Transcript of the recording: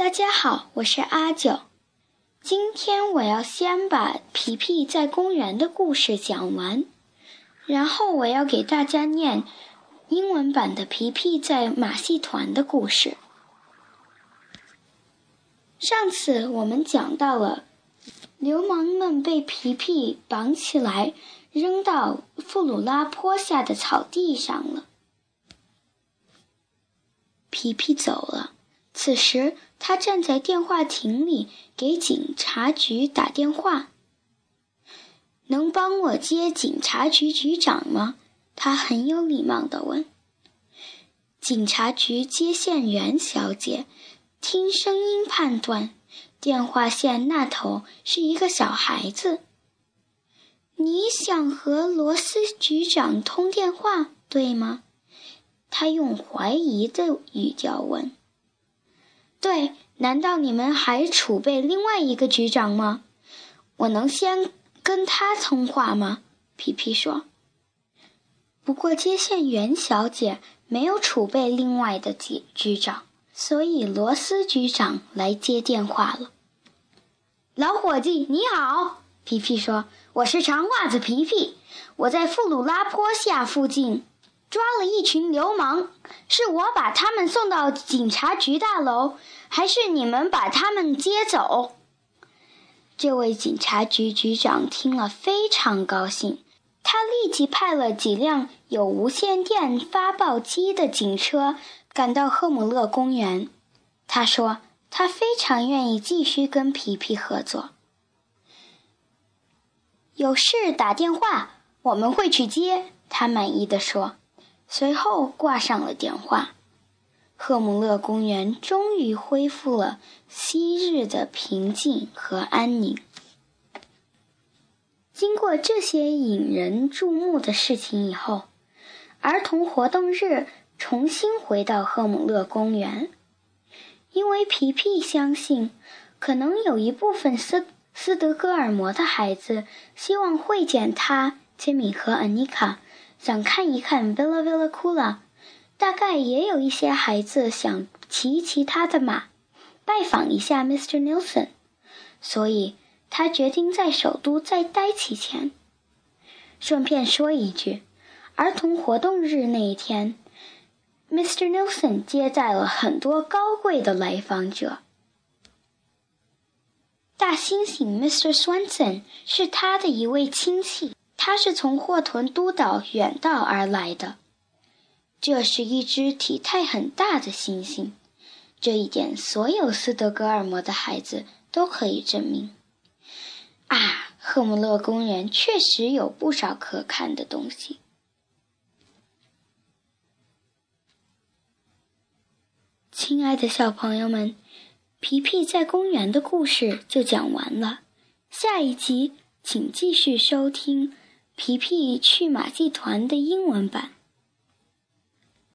大家好，我是阿九。今天我要先把皮皮在公园的故事讲完，然后我要给大家念英文版的皮皮在马戏团的故事。上次我们讲到了，流氓们被皮皮绑起来，扔到富鲁拉坡下的草地上了。皮皮走了。此时，他站在电话亭里给警察局打电话。能帮我接警察局局长吗？他很有礼貌地问。警察局接线员小姐听声音判断，电话线那头是一个小孩子。你想和罗斯局长通电话，对吗？他用怀疑的语调问。对，难道你们还储备另外一个局长吗？我能先跟他通话吗？皮皮说。不过接线员小姐没有储备另外的局局长，所以罗斯局长来接电话了。老伙计，你好，皮皮说，我是长袜子皮皮，我在富鲁拉坡下附近。抓了一群流氓，是我把他们送到警察局大楼，还是你们把他们接走？这位警察局局长听了非常高兴，他立即派了几辆有无线电发报机的警车赶到赫姆勒公园。他说他非常愿意继续跟皮皮合作。有事打电话，我们会去接。他满意的说。随后挂上了电话，赫姆勒公园终于恢复了昔日的平静和安宁。经过这些引人注目的事情以后，儿童活动日重新回到赫姆勒公园，因为皮皮相信，可能有一部分斯斯德哥尔摩的孩子希望会见他、杰米和安妮卡。想看一看 Villa Villa Cula，大概也有一些孩子想骑骑他的马，拜访一下 Mr. Nelson，所以他决定在首都再待几天。顺便说一句，儿童活动日那一天，Mr. Nilsson 接待了很多高贵的来访者。大猩猩 Mr. Swanson 是他的一位亲戚。他是从霍屯都岛远道而来的。这是一只体态很大的猩猩，这一点所有斯德哥尔摩的孩子都可以证明。啊，赫姆勒公园确实有不少可看的东西。亲爱的小朋友们，皮皮在公园的故事就讲完了。下一集请继续收听。皮皮去马戏团的英文版。